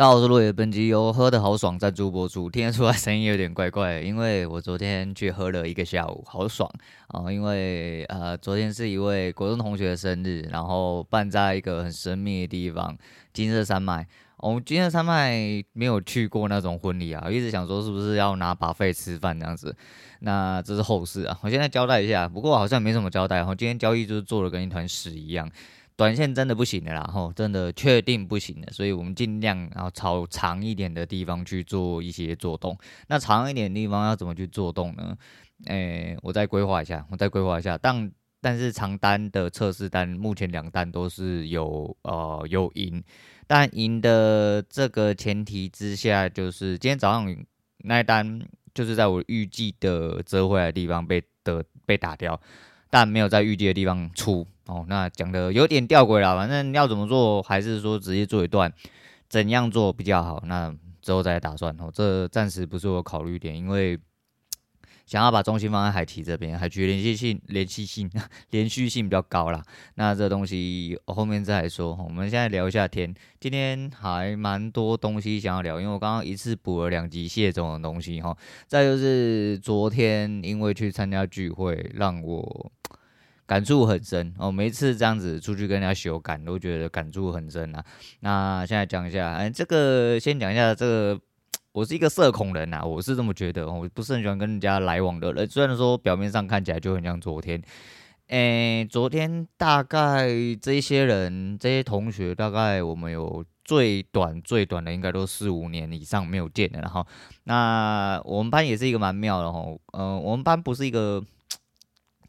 大家好，我是落叶，本集由喝的好爽赞助播出。听得出来声音有点怪怪，因为我昨天去喝了一个下午，好爽啊、因为呃，昨天是一位国中同学的生日，然后办在一个很神秘的地方——金色山脉。我们金色山脉没有去过那种婚礼啊，一直想说是不是要拿把费吃饭这样子。那这是后事啊，我现在交代一下。不过好像没什么交代，我今天交易就是做的跟一团屎一样。短线真的不行的啦，吼，真的确定不行的，所以我们尽量然后朝长一点的地方去做一些做动。那长一点的地方要怎么去做动呢？诶、我再规划一下，我再规划一下。但但是长单的测试单，目前两单都是有呃有赢，但赢的这个前提之下，就是今天早上那一单就是在我预计的折回来的地方被的被打掉。但没有在预计的地方出哦，那讲的有点吊诡了。反正要怎么做，还是说直接做一段，怎样做比较好？那之后再打算哦，这暂时不是我考虑点，因为。想要把重心放在海奇这边，海奇连续性、连续性、连续性比较高啦。那这东西后面再来说。我们现在聊一下天，今天还蛮多东西想要聊，因为我刚刚一次补了两集谢总的东西哈。再就是昨天因为去参加聚会，让我感触很深哦。每一次这样子出去跟人家修感，都觉得感触很深啊。那现在讲一下，哎，这个先讲一下这个。我是一个社恐人呐，我是这么觉得，我不是很喜欢跟人家来往的人。虽然说表面上看起来就很像昨天，诶、昨天大概这些人、这些同学，大概我们有最短最短的，应该都四五年以上没有见的。然后，那我们班也是一个蛮妙的哈，嗯、我们班不是一个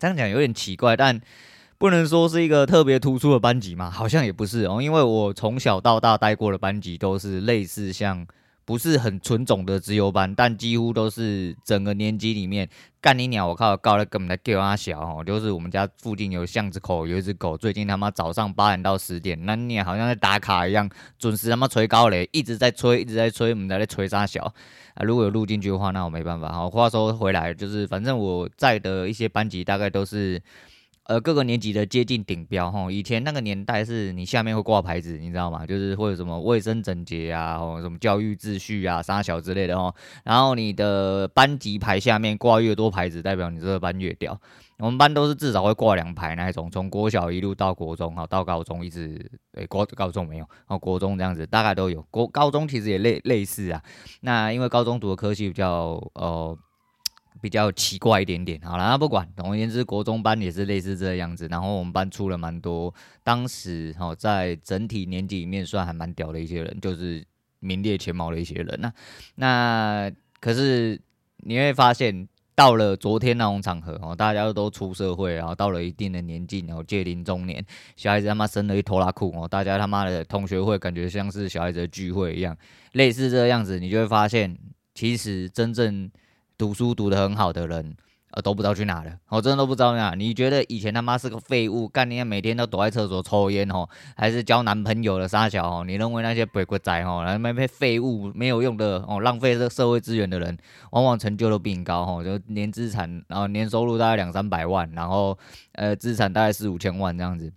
这样讲有点奇怪，但不能说是一个特别突出的班级嘛，好像也不是哦，因为我从小到大待过的班级都是类似像。不是很纯种的自由班，但几乎都是整个年级里面干你鸟！我靠，高了根本在叫阿小哦，就是我们家附近有巷子口有一只狗，最近他妈早上八点到十点，那你好像在打卡一样，准时他妈吹高雷，一直在吹，一直在吹，我们在那吹啥小啊？如果有录进去的话，那我没办法。好，话说回来，就是反正我在的一些班级大概都是。呃，各个年级的接近顶标哈。以前那个年代是你下面会挂牌子，你知道吗？就是会有什么卫生整洁啊，吼什么教育秩序啊、三小之类的吼。然后你的班级牌下面挂越多牌子，代表你这个班越屌。我们班都是至少会挂两排那一种，从国小一路到国中哈，到高中一直，诶，国高中没有，哦，国中这样子大概都有。国高中其实也类类似啊。那因为高中读的科系比较呃。比较奇怪一点点，好了，那不管，总而言之，国中班也是类似这个样子。然后我们班出了蛮多，当时哈，在整体年级里面算还蛮屌的一些人，就是名列前茅的一些人那。那可是你会发现，到了昨天那种场合哦，大家都出社会，然后到了一定的年纪，然后届临中年，小孩子他妈生了一拖拉裤哦，大家他妈的同学会感觉像是小孩子的聚会一样，类似这个样子，你就会发现，其实真正。读书读得很好的人，呃，都不知道去哪了。我真的都不知道哪。你觉得以前他妈是个废物，干你每天都躲在厕所抽烟哦，还是交男朋友的傻小哦？你认为那些鬼鬼仔哦，那些废物没有用的哦，浪费这社会资源的人，往往成就都比你高哦，就年资产，然后年收入大概两三百万，然后呃，资产大概四五千万这样子。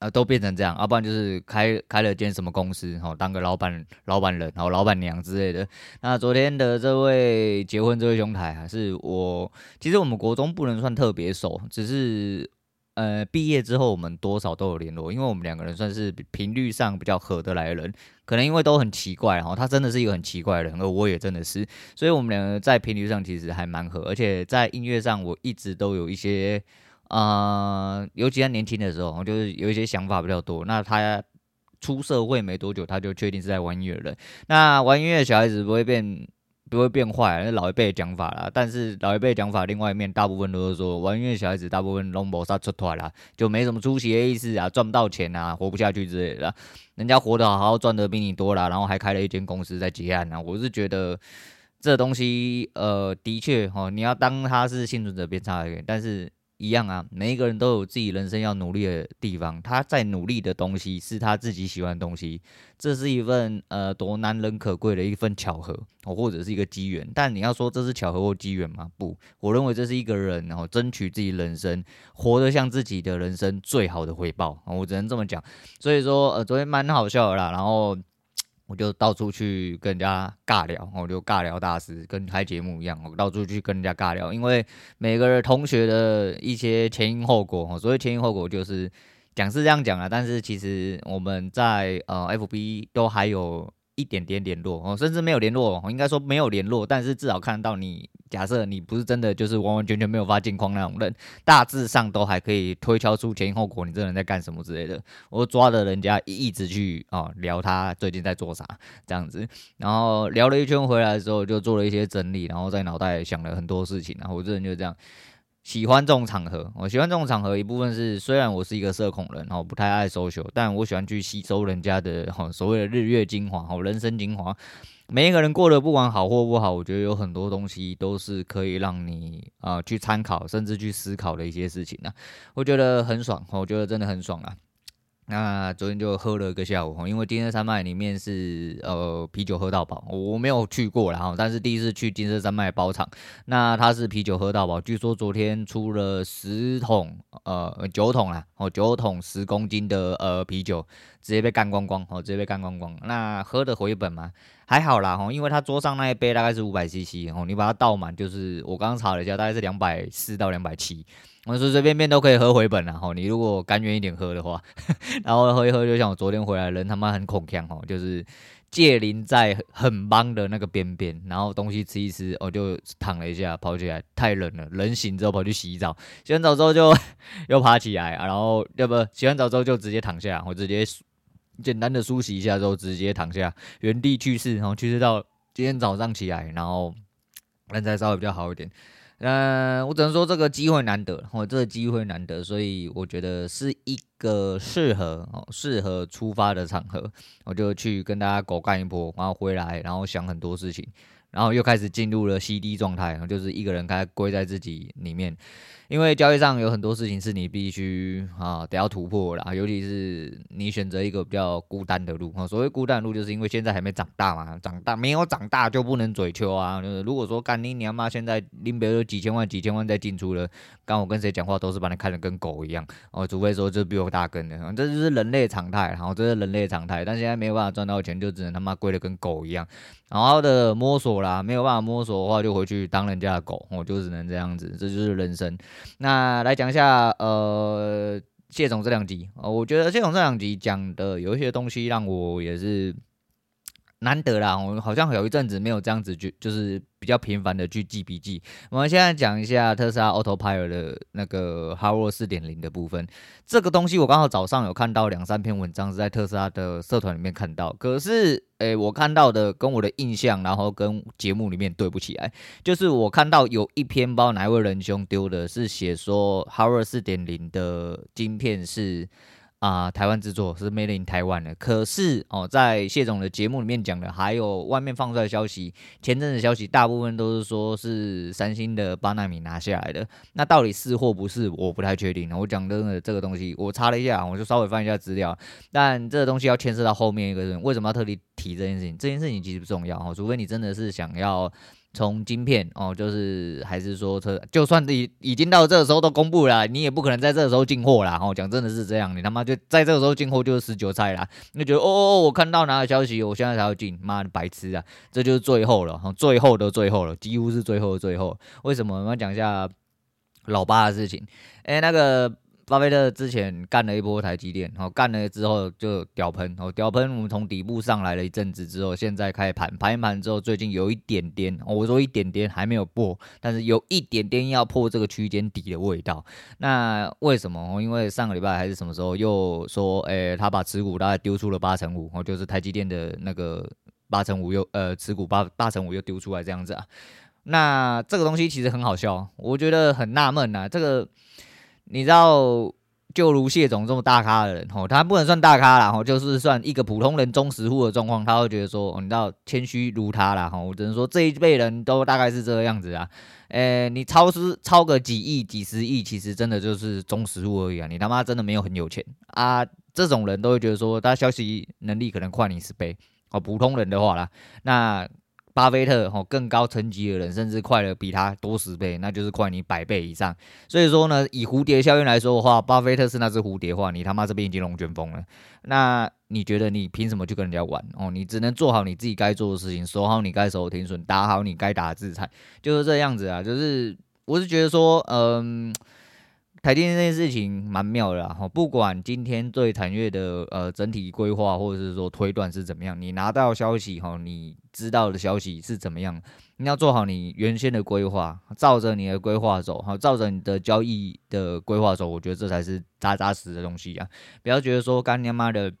呃，都变成这样，要、不然就是开开了间什么公司，好、哦、当个老板、老板人，然后老板娘之类的。那昨天的这位结婚这位兄台，还是我，其实我们国中不能算特别熟，只是呃毕业之后我们多少都有联络，因为我们两个人算是频率上比较合得来的人，可能因为都很奇怪，然、后他真的是一个很奇怪的人，而我也真的是，所以我们两个在频率上其实还蛮合，而且在音乐上我一直都有一些。啊、呃，尤其他年轻的时候，就是有一些想法比较多。那他出社会没多久，他就确定是在玩音乐了。那玩音乐的小孩子不会变，不会变坏，是老一辈的讲法啦。但是老一辈讲法另外一面，大部分都是说玩音乐小孩子大部分拢无啥出头啦，就没什么出息的意思啊，赚不到钱啊，活不下去之类的。人家活得好好，赚得比你多啦，然后还开了一间公司在结案啊。我是觉得这东西，呃，的确哈，你要当他是幸存者偏差一点，但是。一样啊，每一个人都有自己人生要努力的地方。他在努力的东西是他自己喜欢的东西，这是一份呃多难能可贵的一份巧合，哦或者是一个机缘。但你要说这是巧合或机缘吗？不，我认为这是一个人然后争取自己人生活得像自己的人生最好的回报。我只能这么讲。所以说呃，昨天蛮好笑的啦，然后。我就到处去跟人家尬聊，我就尬聊大师，跟开节目一样，我到处去跟人家尬聊，因为每个人同学的一些前因后果，所谓前因后果就是讲是这样讲啊，但是其实我们在呃 FB 都还有一点点联络哦，甚至没有联络，我应该说没有联络，但是至少看到你。假设你不是真的就是完完全全没有发近况那种人，大致上都还可以推敲出前因后果，你这人在干什么之类的。我抓着人家一直去啊、哦、聊他最近在做啥这样子，然后聊了一圈回来的时候，就做了一些整理，然后在脑袋想了很多事情。然后我这人就这样，喜欢这种场合，我喜欢这种场合一部分是虽然我是一个社恐人，然后不太爱 social，但我喜欢去吸收人家的哈所谓的日月精华，哦人生精华。每一个人过得不管好或不好，我觉得有很多东西都是可以让你啊、去参考，甚至去思考的一些事情呢、啊。我觉得很爽，我觉得真的很爽啊。那昨天就喝了一个下午，因为金色山脉里面是呃啤酒喝到饱，我没有去过啦，但是第一次去金色山脉包场，那它是啤酒喝到饱，据说昨天出了十桶呃九桶啦，哦九桶十公斤的呃啤酒。直接被干光光，哦，直接被干光光。那喝的回本吗？还好啦，吼，因为他桌上那一杯大概是五百 CC，哦，你把它倒满，就是我刚刚查了一下，大概是两百四到两百七，我随随便便都可以喝回本了，吼，你如果甘愿一点喝的话，然后喝一喝，就像我昨天回来，人他妈很恐锵，吼，就是戒临在很棒的那个边边，然后东西吃一吃，我就躺了一下，跑起来，太冷了，冷醒之后跑去洗澡，洗完澡之后就 又爬起来，然后要不洗完澡之后就直接躺下，我直接。简单的梳洗一下之后，直接躺下，原地去世，然后去世到今天早上起来，然后人才稍微比较好一点。嗯，我只能说这个机会难得，哦，这个机会难得，所以我觉得是一个适合哦适合出发的场合，我就去跟大家狗干一波，然后回来，然后想很多事情，然后又开始进入了 CD 状态，就是一个人开始归在自己里面。因为交易上有很多事情是你必须啊得要突破啦，尤其是你选择一个比较孤单的路啊。所谓孤单的路，就是因为现在还没长大嘛，长大没有长大就不能嘴求啊。就是如果说干你娘妈现在拎别有几千万几千万在进出了，刚我跟谁讲话都是把你看得跟狗一样哦，除非说就比我大根的，这就是人类常态，然后这是人类常态。但现在没有办法赚到钱，就只能他妈跪得跟狗一样，好好的摸索啦，没有办法摸索的话，就回去当人家的狗，我就只能这样子，这就是人生。那来讲一下，呃，谢总这两集，呃，我觉得谢总这两集讲的有一些东西让我也是。难得啦，我好像有一阵子没有这样子去，就是比较频繁的去记笔记。我们现在讲一下特斯拉 Autopilot 的那个 Hardware 四点零的部分。这个东西我刚好早上有看到两三篇文章是在特斯拉的社团里面看到，可是，诶，我看到的跟我的印象，然后跟节目里面对不起来。就是我看到有一篇，包哪位仁兄丢的，是写说 Hardware 四点零的晶片是。啊、台湾制作是 Made in 台湾的，可是哦，在谢总的节目里面讲的，还有外面放出来的消息，前阵子消息大部分都是说是三星的八纳米拿下来的，那到底是或不是，我不太确定。我讲真的这个东西，我查了一下，我就稍微翻一下资料，但这个东西要牵涉到后面一个人，为什么要特地提这件事情？这件事情其实不重要哈，除非你真的是想要。从晶片哦，就是还是说车，就算已已经到这个时候都公布了，你也不可能在这个时候进货啦。哦，讲真的是这样，你他妈就在这个时候进货就是死韭菜啦。你觉得哦哦，我看到哪个消息，我现在才要进，妈的白痴啊！这就是最后了，最后的最后了，几乎是最后的最后。为什么？我们讲一下老八的事情。哎，那个。巴菲特之前干了一波台积电，然后干了之后就屌喷，然后屌喷，我们从底部上来了一阵子之后，现在开盘，盘一盘之后，最近有一点点，我说一点点还没有破，但是有一点点要破这个区间底的味道。那为什么？因为上个礼拜还是什么时候又说，诶，他把持股大概丢出了八成五，哦，就是台积电的那个八成五又呃持股八八成五又丢出来这样子啊。那这个东西其实很好笑，我觉得很纳闷呐，这个。你知道，就如谢总这么大咖的人，吼，他不能算大咖啦，吼，就是算一个普通人中实户的状况，他会觉得说，你知道，谦虚如他啦，吼，我只能说这一辈人都大概是这个样子啊，诶、你超市超个几亿、几十亿，其实真的就是中实户而已啊，你他妈真的没有很有钱啊，这种人都会觉得说，他消息能力可能快你十倍，哦，普通人的话啦，那。巴菲特哦更高层级的人，甚至快了比他多十倍，那就是快你百倍以上。所以说呢，以蝴蝶效应来说的话，巴菲特是那只蝴蝶的话，你他妈这边已经龙卷风了。那你觉得你凭什么去跟人家玩哦？你只能做好你自己该做的事情，守好你该守的停损，打好你该打的资产，就是这样子啊。就是我是觉得说，嗯。台电这件事情蛮妙的哈，不管今天对产业的呃整体规划或者是说推断是怎么样，你拿到消息哈，你知道的消息是怎么样，你要做好你原先的规划，照着你的规划走，哈，照着你的交易的规划走，我觉得这才是扎扎实的东西啊，不要觉得说干你妈的。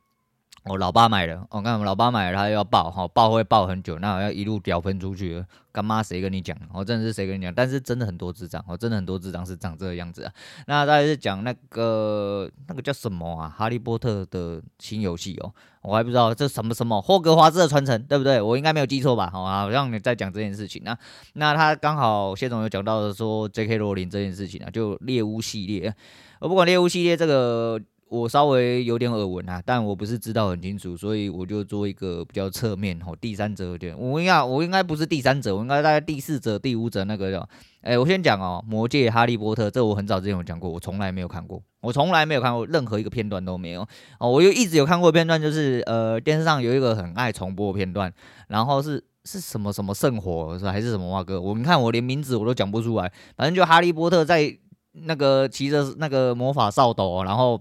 我老爸买的，我看我们老爸买了，他要抱，哈，抱会抱很久，那我要一路屌喷出去，干妈谁跟你讲？我真的是谁跟你讲？但是真的很多智障，我真的很多智障是长这个样子啊。那再来是讲那个那个叫什么啊？哈利波特的新游戏哦，我还不知道这什么什么霍格华兹的传承，对不对？我应该没有记错吧？好啊，让你再讲这件事情啊。那他刚好谢总有讲到的说，J.K. 罗琳这件事情啊，就猎巫系列，我不管猎巫系列这个。我稍微有点耳闻啊，但我不是知道很清楚，所以我就做一个比较侧面吼，第三者点。我应该我应该不是第三者，我应该大概第四者、第五者那个叫。哎、我先讲哦，《魔戒》《哈利波特》这我很早之前有讲过，我从来没有看过，我从来没有看过任何一个片段都没有哦。我又一直有看过片段，就是呃电视上有一个很爱重播片段，然后是是什么什么圣火是还是什么哇哥，我你看我连名字我都讲不出来，反正就哈利波特在那个骑着那个魔法扫帚，然后。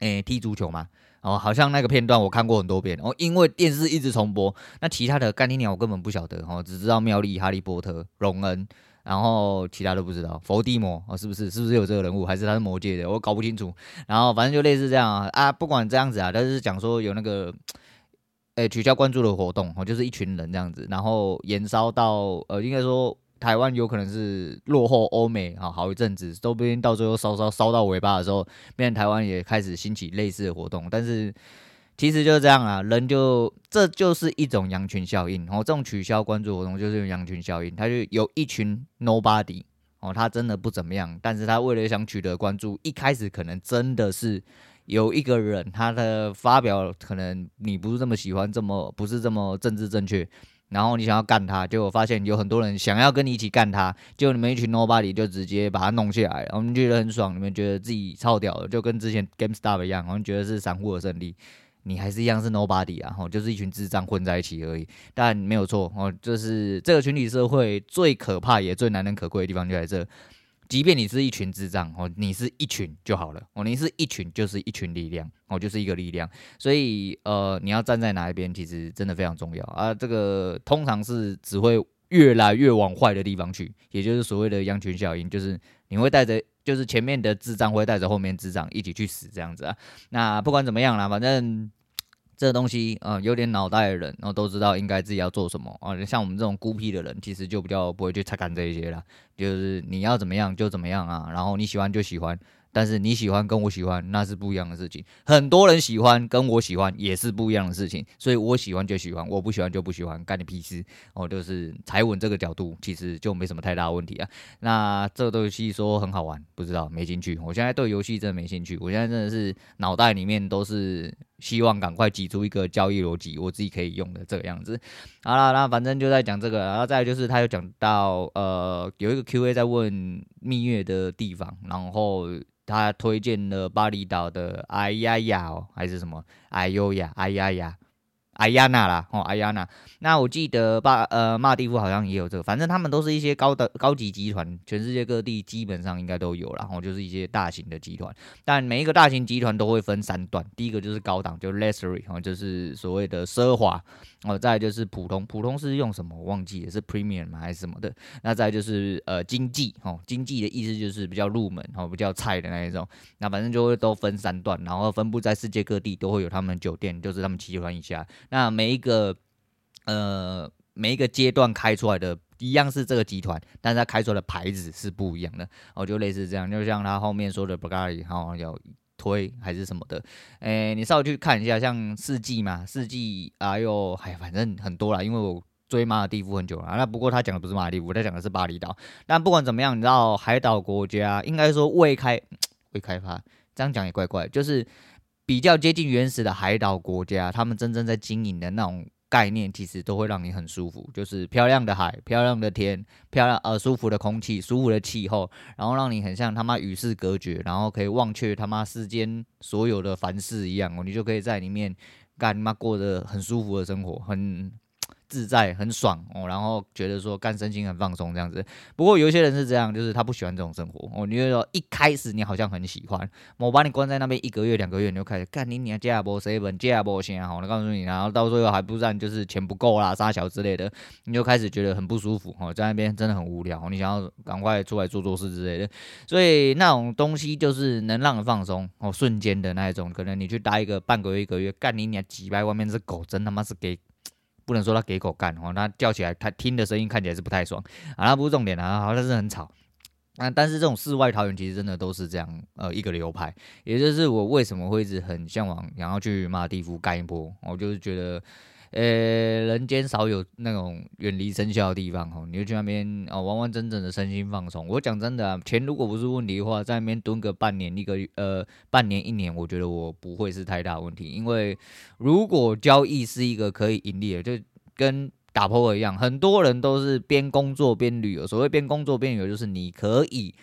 诶、踢足球嘛，哦，好像那个片段我看过很多遍，哦，因为电视一直重播，那其他的干你鸟我根本不晓得，哦，只知道妙丽、哈利波特、荣恩，然后其他都不知道，伏地魔，哦，是不是？是不是有这个人物？还是他是魔界的？我搞不清楚。然后反正就类似这样啊，啊，不管这样子啊，但是讲说有那个，诶、取消关注的活动，哦，就是一群人这样子，然后延烧到，呃，应该说。台湾有可能是落后欧美啊，好一阵子，说不定到最后烧烧烧到尾巴的时候，变台湾也开始兴起类似的活动。但是其实就是这样啊，人就这就是一种羊群效应。然后这种取消关注活动就是羊群效应，他就有一群 nobody 哦，他真的不怎么样，但是他为了想取得关注，一开始可能真的是有一个人他的发表可能你不是这么喜欢，这么不是这么政治正确。然后你想要干他，结果发现有很多人想要跟你一起干他，结果你们一群 nobody 就直接把他弄下来，然后你们觉得很爽，你们觉得自己超屌的，就跟之前 GameStop 一样，然后觉得是散户的胜利，你还是一样是 nobody 啊，吼，就是一群智障混在一起而已。但没有错，哦，就是这个群体社会最可怕也最难能可贵的地方就在这。即便你是一群智障哦，你是一群就好了哦，你是一群就是一群力量哦，就是一个力量。所以呃，你要站在哪一边，其实真的非常重要啊。这个通常是只会越来越往坏的地方去，也就是所谓的羊群效应，就是你会带着，就是前面的智障会带着后面智障一起去死这样子啊。那不管怎么样啦，反正。这东西啊、有点脑袋的人，然后都知道应该自己要做什么啊、像我们这种孤僻的人，其实就比较不会去擦干这一些了。就是你要怎么样就怎么样啊，然后你喜欢就喜欢。但是你喜欢跟我喜欢那是不一样的事情，很多人喜欢跟我喜欢也是不一样的事情，所以我喜欢就喜欢，我不喜欢就不喜欢，干你屁事哦！就是踩稳这个角度，其实就没什么太大问题啊。那这个游戏说很好玩，不知道没兴趣。我现在对游戏真的没兴趣，我现在真的是脑袋里面都是希望赶快挤出一个交易逻辑，我自己可以用的这个样子。好了，那反正就在讲这个，然后再就是他又讲到呃有一个 Q&A 在问蜜月的地方，然后。他推荐了巴厘岛的哎呀呀哦，还是什么哎呦呀哎呀呀。艾亚娜啦，哦，艾亚娜。那我记得巴呃马尔地夫好像也有这个，反正他们都是一些高的高级集团，全世界各地基本上应该都有啦，然后就是一些大型的集团。但每一个大型集团都会分三段，第一个就是高档，就 luxury，哦，就是所谓的奢华，哦，再就是普通，普通是用什么我忘记了，是 premium 吗还是什么的？那再就是呃经济，哦，经济的意思就是比较入门，哦，比较菜的那一种。那反正就会都分三段，然后分布在世界各地都会有他们酒店，就是他们集团以下。那每一个呃每一个阶段开出来的一样是这个集团，但是它开出来的牌子是不一样的哦，就类似这样，就像他后面说的 Bulgari 哈有推还是什么的，诶，你稍微去看一下，像四季嘛，四季啊又哎反正很多啦，因为我追马尔地夫很久了，那不过他讲的不是马尔地夫，他讲的是巴厘岛。但不管怎么样，你知道海岛国家应该说未开 未开发，这样讲也怪怪，就是。比较接近原始的海岛国家，他们真正在经营的那种概念其实都会让你很舒服，就是漂亮的海、漂亮的天、漂亮呃舒服的空气、舒服的气候，然后让你很像他妈与世隔绝，然后可以忘却他妈世间所有的凡事一样哦，你就可以在里面干他妈过得很舒服的生活，很。自在很爽哦，然后觉得说干身心很放松这样子。不过有些人是这样，就是他不喜欢这种生活哦。你就说一开始你好像很喜欢，我把你关在那边一个月两个月，你就开始干你你家也无 seven，家也无啥好，我告诉你，然后到最后还不然就是钱不够啦、撒小之类的，你就开始觉得很不舒服哦，在那边真的很无聊，你想要赶快出来做做事之类的。所以那种东西就是能让人放松哦，瞬间的那一种，可能你去待一个半个月一个月，干你你几百外面是狗，真他妈是给。不能说他给狗干哦，他叫起来，他听的声音看起来是不太爽啊，那不是重点啊，好像是很吵啊。但是这种世外桃源其实真的都是这样，呃，一个流派，也就是我为什么会一直很向往，然后去马尔地夫干一波，我就是觉得。呃，人间少有那种远离尘嚣的地方哦，你就去那边哦，完完整整的身心放松。我讲真的啊，钱如果不是问题的话，在那边蹲个半年、一个呃半年、一年，我觉得我不会是太大问题。因为如果交易是一个可以盈利的，就跟打 p 一样，很多人都是边工作边旅游。所谓边工作边旅游，就是你可以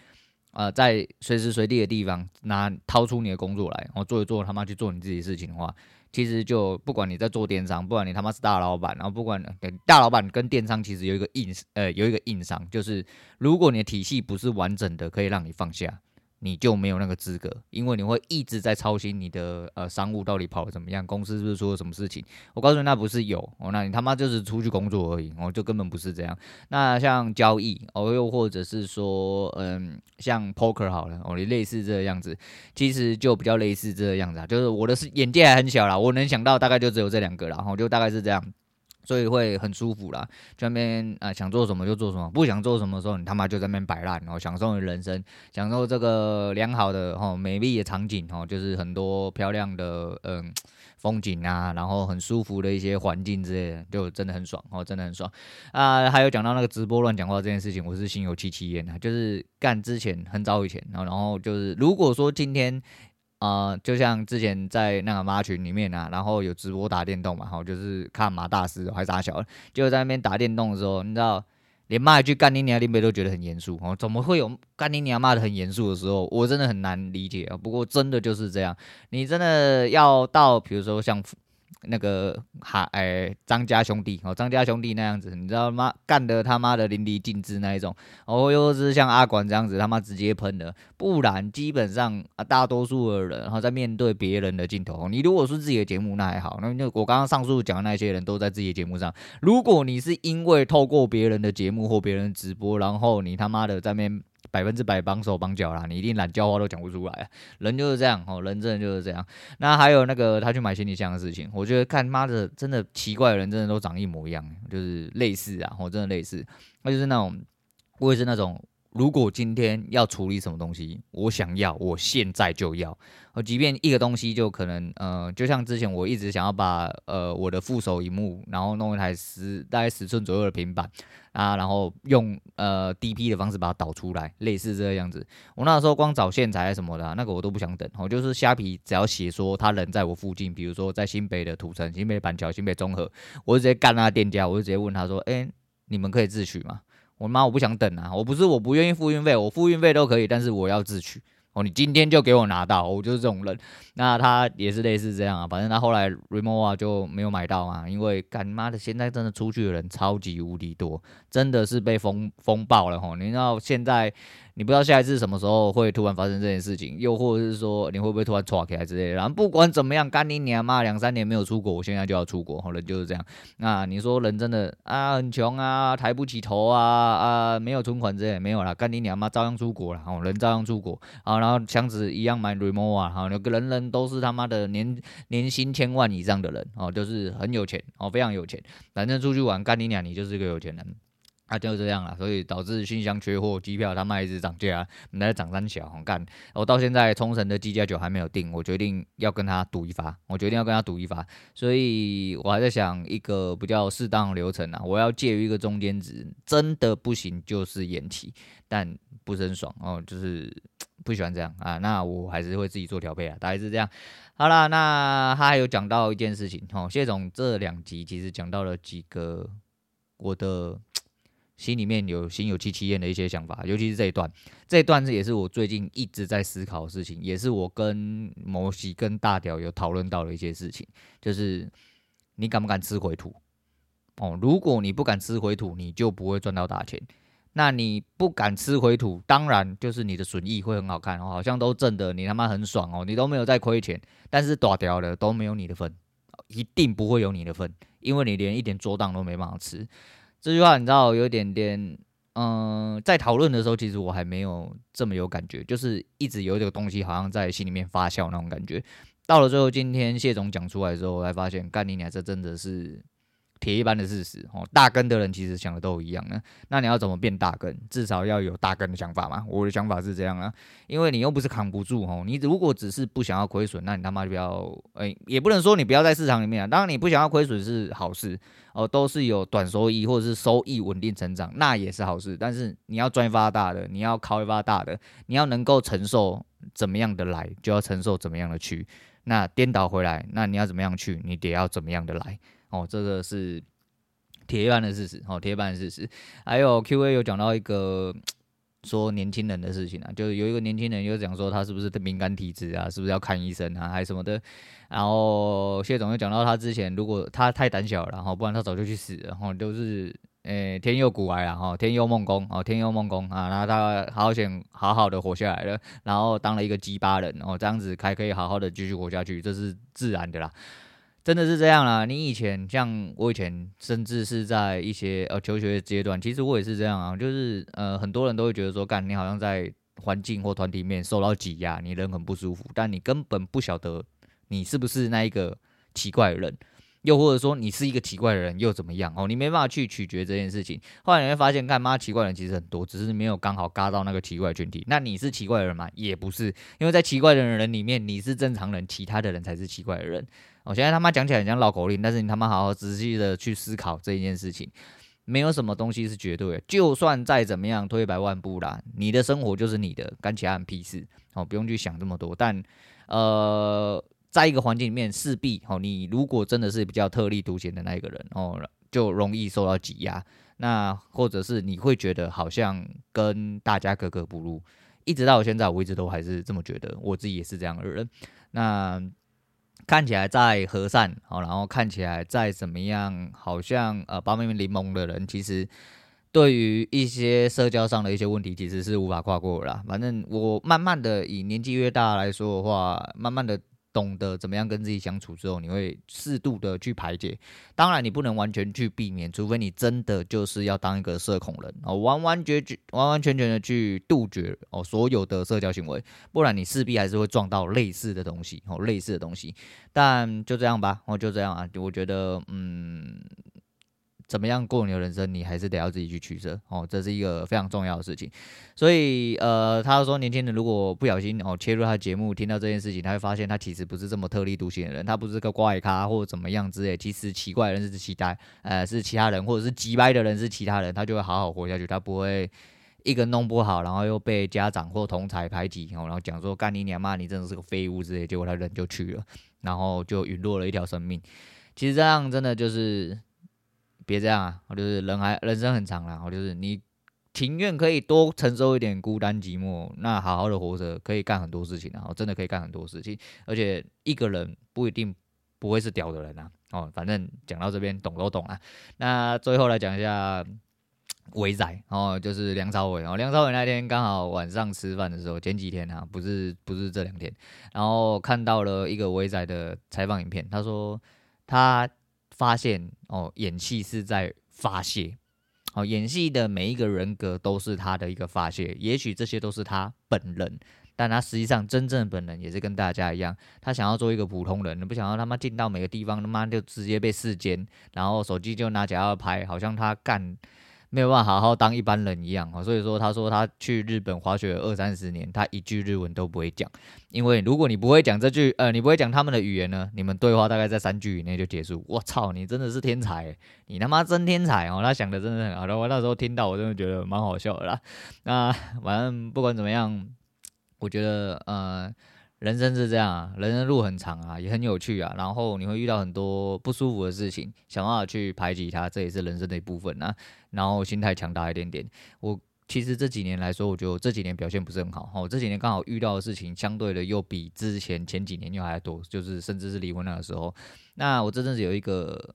呃在随时随地的地方拿掏出你的工作来，然后做一做他妈去做你自己事情的话。其实就不管你在做电商，不管你他妈是大老板，然后不管大老板跟电商其实有一个硬呃有一个硬伤，就是如果你的体系不是完整的，可以让你放下。你就没有那个资格，因为你会一直在操心你的呃商务到底跑的怎么样，公司是不是出了什么事情？我告诉你，那不是有哦，那你他妈就是出去工作而已哦，就根本不是这样。那像交易哦，又或者是说嗯，像 poker 好了哦，你类似这个样子，其实就比较类似这个样子啊，就是我的是眼界还很小啦，我能想到大概就只有这两个啦，然后就大概是这样。所以会很舒服啦，这边啊想做什么就做什么，不想做什么的时候你他妈就在那边摆烂，然后享受你人生，享受这个良好的哈美丽的场景哈，就是很多漂亮的嗯风景啊，然后很舒服的一些环境之类的，就真的很爽哦，真的很爽啊。还有讲到那个直播乱讲话这件事情，我是心有戚戚焉啊，就是干之前很早以前，然后然后就是如果说今天。啊、就像之前在那个妈群里面啊，然后有直播打电动嘛，哈，就是看马大师还傻小，就在那边打电动的时候，你知道，连骂一句干你娘林北都觉得很严肃哦，怎么会有干你娘骂的很严肃的时候？我真的很难理解啊。不过真的就是这样，你真的要到，比如说像。那个哈哎，张家兄弟哦，张家兄弟那样子，你知道吗？干得他妈的淋漓尽致那一种，哦，又是像阿管这样子，他妈直接喷的，不然基本上啊，大多数的人，然后在面对别人的镜头，你如果是自己的节目那还好，那就我刚刚上述讲的那些人都在自己的节目上，如果你是因为透过别人的节目或别人直播，然后你他妈的在面。百分之百绑手绑脚啦，你一定懒叫话都讲不出来。人就是这样哦，人真的就是这样。那还有那个他去买行李箱的事情，我觉得看妈的，真的奇怪的人真的都长一模一样，就是类似啊，我真的类似。那就是那种，我也是那种。如果今天要处理什么东西，我想要，我现在就要。呃，即便一个东西就可能，呃，就像之前我一直想要把呃我的副手萤幕，然后弄一台十大概十寸左右的平板啊，然后用呃 DP 的方式把它导出来，类似这个样子。我那时候光找线材什么的，那个我都不想等。我就是虾皮只要写说他人在我附近，比如说在新北的土城、新北板桥、新北中和，我就直接干那店家，我就直接问他说：“哎，你们可以自取吗？”我妈，我不想等啊！我不是我不愿意付运费，我付运费都可以，但是我要自取哦。你今天就给我拿到，我就是这种人。那他也是类似这样啊，反正他后来 remova 就没有买到嘛，因为干妈的现在真的出去的人超级无敌多，真的是被封封爆了吼。你知道现在。你不知道下一次什么时候会突然发生这件事情，又或者是说你会不会突然岔开之类的。然后不管怎么样，干你娘妈两三年没有出国，我现在就要出国，人就是这样。那你说人真的啊很穷啊，抬不起头啊啊，没有存款之类没有啦，干你娘妈照样出国了，哦，人照样出国啊，然后箱子一样买 Rimowa 哈，有个人人都是他妈的年年薪千万以上的人哦，就是很有钱哦，非常有钱，反正出去玩干你娘，你就是一个有钱人。啊，就这样了，所以导致新乡缺货，机票他卖一直涨价，来涨三小红干。我到现在冲绳的机加酒还没有订，我决定要跟他赌一发，我决定要跟他赌一发，所以我还在想一个比较适当的流程啊，我要介于一个中间值，真的不行就是延期，但不是很爽哦，就是 不喜欢这样啊，那我还是会自己做调配啊，大概是这样。好啦，那他还有讲到一件事情哦，谢总这两集其实讲到了几个我的心里面有心有戚戚焉的一些想法，尤其是这一段，这一段是也是我最近一直在思考的事情，也是我跟摩西跟大屌有讨论到的一些事情，就是你敢不敢吃回土？哦，如果你不敢吃回土，你就不会赚到大钱。那你不敢吃回土，当然就是你的损益会很好看哦，好像都挣的，你他妈很爽哦，你都没有在亏钱。但是大条的都没有你的份，一定不会有你的份，因为你连一点做当都没办法吃。这句话你知道有点点，嗯、在讨论的时候，其实我还没有这么有感觉，就是一直有这个东西好像在心里面发酵那种感觉。到了最后，今天谢总讲出来之后，我才发现，干你娘，这真的是。铁一般的事实哦，大根的人其实想的都一样呢。那你要怎么变大根？至少要有大根的想法嘛。我的想法是这样啊，因为你又不是扛不住哦。你如果只是不想要亏损，那你他妈就不要哎，也不能说你不要在市场里面啊。当然你不想要亏损是好事哦，都是有短收益或者是收益稳定成长，那也是好事。但是你要赚一发大的，你要靠一发大的，你要能够承受怎么样的来，就要承受怎么样的去。那颠倒回来，那你要怎么样去，你得要怎么样的来。哦，这个是铁一般的事实。哦，铁一般的事实。还有 Q&A 有讲到一个说年轻人的事情啊，就是有一个年轻人又讲说他是不是敏感体质啊，是不是要看医生啊，还是什么的。然后谢总又讲到他之前如果他太胆小了，然后不然他早就去死了。然后都是诶天佑古来啊，哈天佑梦工哦天佑梦工啊，然后他好险好好的活下来了，然后当了一个鸡巴人，然后这样子还可以好好的继续活下去，这是自然的啦。真的是这样啦！你以前像我以前，甚至是在一些呃求学阶段，其实我也是这样啊。就是呃很多人都会觉得说，干你好像在环境或团体面受到挤压，你人很不舒服，但你根本不晓得你是不是那一个奇怪的人，又或者说你是一个奇怪的人又怎么样哦？你没办法去取决这件事情。后来你会发现，干妈奇怪的人其实很多，只是没有刚好嘎到那个奇怪群体。那你是奇怪的人吗？也不是，因为在奇怪的人里面，你是正常人，其他的人才是奇怪的人。我现在他妈讲起来很像绕口令，但是你他妈好好仔细的去思考这一件事情，没有什么东西是绝对的。就算再怎么样退百万步啦，你的生活就是你的，干其他人屁事哦，不用去想这么多。但呃，在一个环境里面，势必哦，你如果真的是比较特立独行的那一个人哦，就容易受到挤压。那或者是你会觉得好像跟大家格格不入，一直到现在，我一直都还是这么觉得，我自己也是这样的人。那。看起来再和善，哦，然后看起来再怎么样，好像呃八面玲珑的人，其实对于一些社交上的一些问题，其实是无法跨过的啦。反正我慢慢的以年纪越大来说的话，慢慢的。懂得怎么样跟自己相处之后，你会适度的去排解。当然，你不能完全去避免，除非你真的就是要当一个社恐人哦，完完全全、完完全全的去杜绝哦所有的社交行为，不然你势必还是会撞到类似的东西哦，类似的东西。但就这样吧，哦，就这样啊，我觉得嗯。怎么样过你的人生，你还是得要自己去取舍哦，这是一个非常重要的事情。所以，呃，他说年轻人如果不小心哦切入他的节目，听到这件事情，他会发现他其实不是这么特立独行的人，他不是个怪咖或者怎么样之类。其实奇怪的人是期待，呃，是其他人，或者是急掰的人是其他人，他就会好好活下去，他不会一个弄不好，然后又被家长或同侪排挤哦，然后讲说干你娘骂，你真的是个废物之类，结果他人就去了，然后就陨落了一条生命。其实这样真的就是。别这样啊！我就是人还人生很长啦，我就是你情愿可以多承受一点孤单寂寞，那好好的活着可以干很多事情啊！我真的可以干很多事情，而且一个人不一定不会是屌的人啊！哦，反正讲到这边懂都懂啊。那最后来讲一下伟仔哦，就是梁朝伟哦。梁朝伟那天刚好晚上吃饭的时候，前几天啊，不是不是这两天，然后看到了一个伟仔的采访影片，他说他。发现哦，演戏是在发泄，哦，演戏的每一个人格都是他的一个发泄。也许这些都是他本人，但他实际上真正本人也是跟大家一样，他想要做一个普通人，不想要他妈进到每个地方他妈就直接被视奸，然后手机就拿起来要拍，好像他干。没有办法好好当一般人一样，所以说他说他去日本滑雪二三十年，他一句日文都不会讲，因为如果你不会讲这句，呃，你不会讲他们的语言呢，你们对话大概在三句以内就结束。我操，你真的是天才，你他妈真天才哦！他想的真的很好的，我那时候听到我真的觉得蛮好笑的啦。那反正不管怎么样，我觉得呃。人生是这样啊，人生路很长啊，也很有趣啊。然后你会遇到很多不舒服的事情，想办法去排挤它，这也是人生的一部分啊。然后心态强大一点点。我其实这几年来说，我觉得我这几年表现不是很好。我这几年刚好遇到的事情，相对的又比之前前几年又还多，就是甚至是离婚那个时候。那我这阵子有一个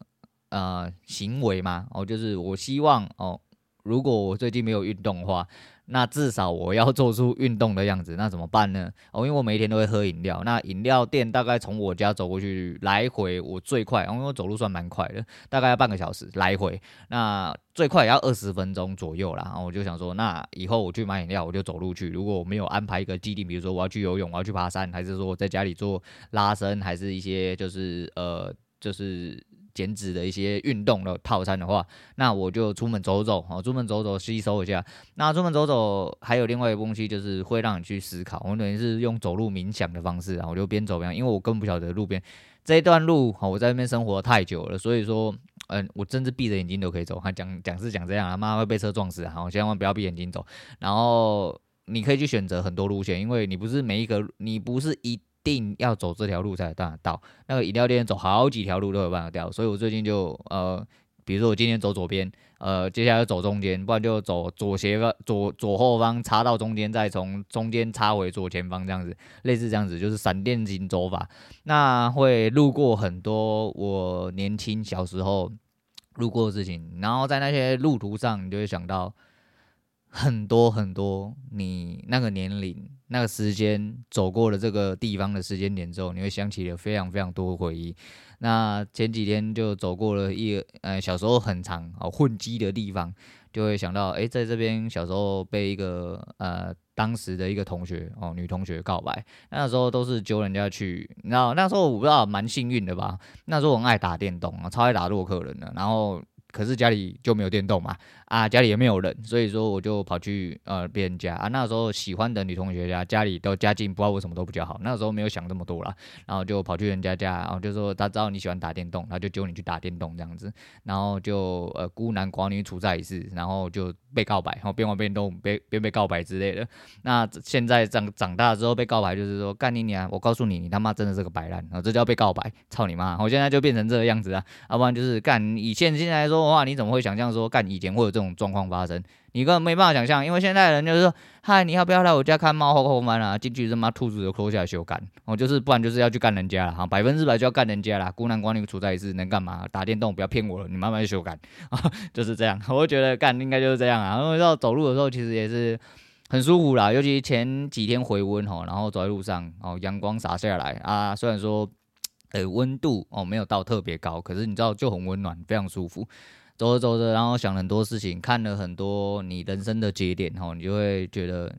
呃行为嘛，哦，就是我希望哦，如果我最近没有运动的话。那至少我要做出运动的样子，那怎么办呢？哦，因为我每一天都会喝饮料，那饮料店大概从我家走过去来回，我最快，因为我走路算蛮快的，大概要半个小时来回，那最快也要二十分钟左右啦。然后我就想说，那以后我去买饮料，我就走路去。如果我没有安排一个既定，比如说我要去游泳，我要去爬山，还是说我在家里做拉伸，还是一些就是呃就是。减脂的一些运动的套餐的话，那我就出门走走，好，出门走走吸收一下。那出门走走还有另外一个东西，就是会让你去思考。我等于是用走路冥想的方式，然后我就边走边，因为我根本不晓得路边这一段路，好，我在那边生活太久了，所以说，嗯，我真是闭着眼睛都可以走。还讲讲是讲这样啊，妈会被车撞死啊，好，千万不要闭眼睛走。然后你可以去选择很多路线，因为你不是每一个，你不是一。定要走这条路才有办法到那个饮料店，走好几条路都有办法掉。所以我最近就呃，比如说我今天走左边，呃，接下来走中间，不然就走左斜方左左后方插到中间，再从中间插回左前方，这样子，类似这样子，就是闪电型走法。那会路过很多我年轻小时候路过的事情，然后在那些路途上，你就会想到很多很多你那个年龄。那个时间走过了这个地方的时间点之后，你会想起了非常非常多的回忆。那前几天就走过了一呃小时候很长哦混迹的地方，就会想到哎，在这边小时候被一个呃当时的一个同学哦女同学告白，那时候都是揪人家去，你知道那时候我不知道蛮幸运的吧？那时候我很爱打电动啊，超爱打洛克人的，然后。可是家里就没有电动嘛，啊，家里也没有人，所以说我就跑去呃别人家啊。那时候喜欢的女同学家家里都家境不知道为什么都比较好，那时候没有想这么多啦，然后就跑去人家家，然后就说他知道你喜欢打电动，他就揪你去打电动这样子，然后就呃孤男寡女处在一起，然后就被告白，然后边玩边动，边边被告白之类的。那现在长长大之后被告白，就是说干你娘！我告诉你，你他妈真的是个白烂然啊！这叫被告白，操你妈！我现在就变成这个样子啊，要不然就是干以现现在来说。的话你怎么会想象说干以前会有这种状况发生？你根本没办法想象，因为现在的人就是说，嗨，你要不要来我家看猫后后门啊？进去他妈兔子就抠下来修干，哦就是不然就是要去干人家了哈，百分之百就要干人家了。孤男寡女处在一起能干嘛？打电动不要骗我了，你慢慢修干啊，就是这样。我觉得干应该就是这样啊，因为到走路的时候其实也是很舒服啦，尤其前几天回温哈，然后走在路上哦，阳光洒下来啊，虽然说呃温度哦没有到特别高，可是你知道就很温暖，非常舒服。走着走着，然后想很多事情，看了很多你人生的节点，吼，你就会觉得，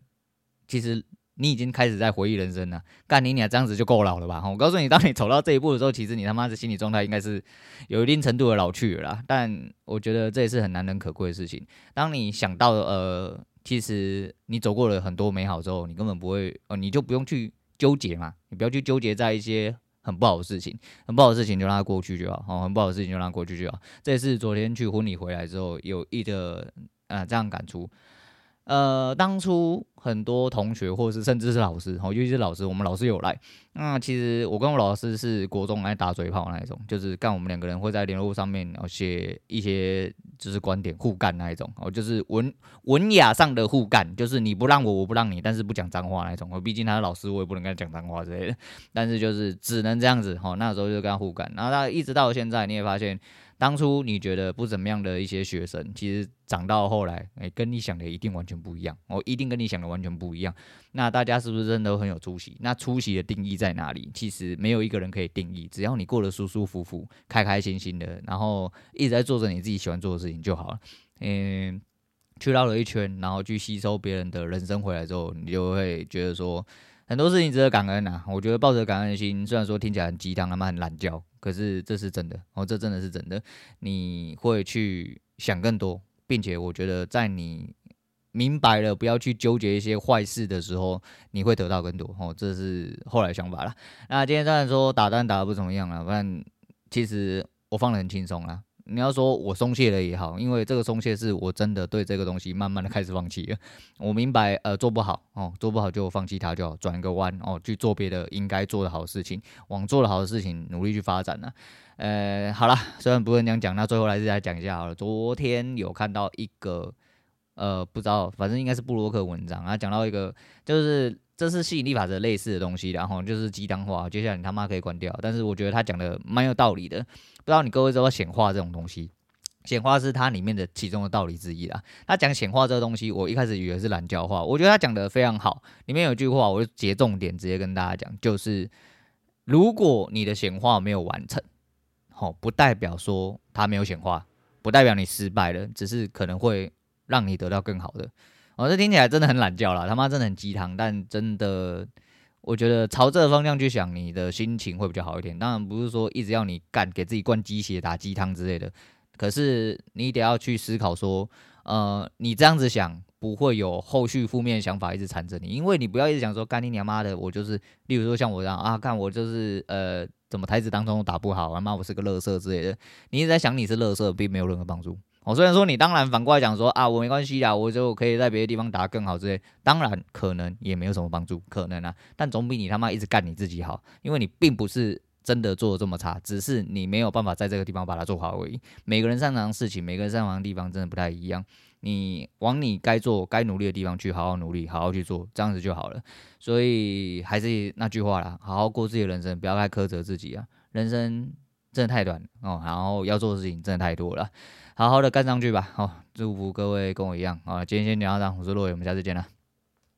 其实你已经开始在回忆人生了。干你俩这样子就够老了吧？我告诉你，当你走到这一步的时候，其实你他妈的心理状态应该是有一定程度的老去了啦。但我觉得这也是很难能可贵的事情。当你想到呃，其实你走过了很多美好之后，你根本不会，呃，你就不用去纠结嘛，你不要去纠结在一些。很不好的事情，很不好的事情就让它过去就好，哦，很不好的事情就让它过去就好。这也是昨天去婚礼回来之后有一个啊这样感触。呃，当初很多同学或者是甚至是老师，哦，尤其是老师，我们老师有来。那其实我跟我老师是国中来打嘴炮那一种，就是干我们两个人会在联络上面然后写一些就是观点互干那一种，哦，就是文文雅上的互干，就是你不让我，我不让你，但是不讲脏话那一种。我毕竟他是老师，我也不能跟他讲脏话之类的。但是就是只能这样子，哦，那时候就跟他互干。然后他一直到现在，你也发现。当初你觉得不怎么样的一些学生，其实长到后来，哎，跟你想的一定完全不一样。哦，一定跟你想的完全不一样。那大家是不是真的都很有出息？那出息的定义在哪里？其实没有一个人可以定义，只要你过得舒舒服服、开开心心的，然后一直在做着你自己喜欢做的事情就好了。嗯，去绕了一圈，然后去吸收别人的人生回来之后，你就会觉得说。很多事情值得感恩呐，我觉得抱着感恩的心，虽然说听起来很鸡汤，他妈很懒觉，可是这是真的哦，这真的是真的。你会去想更多，并且我觉得在你明白了不要去纠结一些坏事的时候，你会得到更多哦，这是后来想法了。那今天虽然说打单打的不怎么样了，但其实我放得很轻松啦。你要说我松懈了也好，因为这个松懈是我真的对这个东西慢慢的开始放弃了。我明白，呃，做不好哦，做不好就放弃它，就好，转个弯哦，去做别的应该做的好事情，往做的好的事情努力去发展呢。呃，好了，虽然不是这样讲，那最后来是来讲一下好了。昨天有看到一个，呃，不知道，反正应该是布洛克文章啊，讲到一个就是。这是吸引力法则类似的东西，然后就是鸡汤话。接下来你他妈可以关掉，但是我觉得他讲的蛮有道理的。不知道你各位知道显化这种东西，显化是它里面的其中的道理之一啦。他讲显化这个东西，我一开始以为是懒教话，我觉得他讲的非常好。里面有句话，我就截重点直接跟大家讲，就是如果你的显化没有完成，好，不代表说它没有显化，不代表你失败了，只是可能会让你得到更好的。我、哦、这听起来真的很懒教了，他妈真的很鸡汤，但真的，我觉得朝这个方向去想，你的心情会比较好一点。当然不是说一直要你干，给自己灌鸡血、打鸡汤之类的，可是你得要去思考说，呃，你这样子想不会有后续负面想法一直缠着你，因为你不要一直想说干你娘妈的，我就是，例如说像我这样啊，干我就是呃，怎么台词当中打不好，啊妈我是个乐色之类的，你一直在想你是乐色，并没有任何帮助。哦，虽然说你当然反过来讲说啊，我没关系啦，我就可以在别的地方打更好之类，当然可能也没有什么帮助，可能啊，但总比你他妈一直干你自己好，因为你并不是真的做的这么差，只是你没有办法在这个地方把它做好而已。每个人擅长的事情，每个人擅长的地方真的不太一样，你往你该做、该努力的地方去好好努力，好好去做，这样子就好了。所以还是那句话啦，好好过自己的人生，不要太苛责自己啊，人生真的太短哦，然后要做的事情真的太多了。好好的干上去吧，好，祝福各位跟我一样啊！今天先聊到这，我是洛伟，我们下次见了。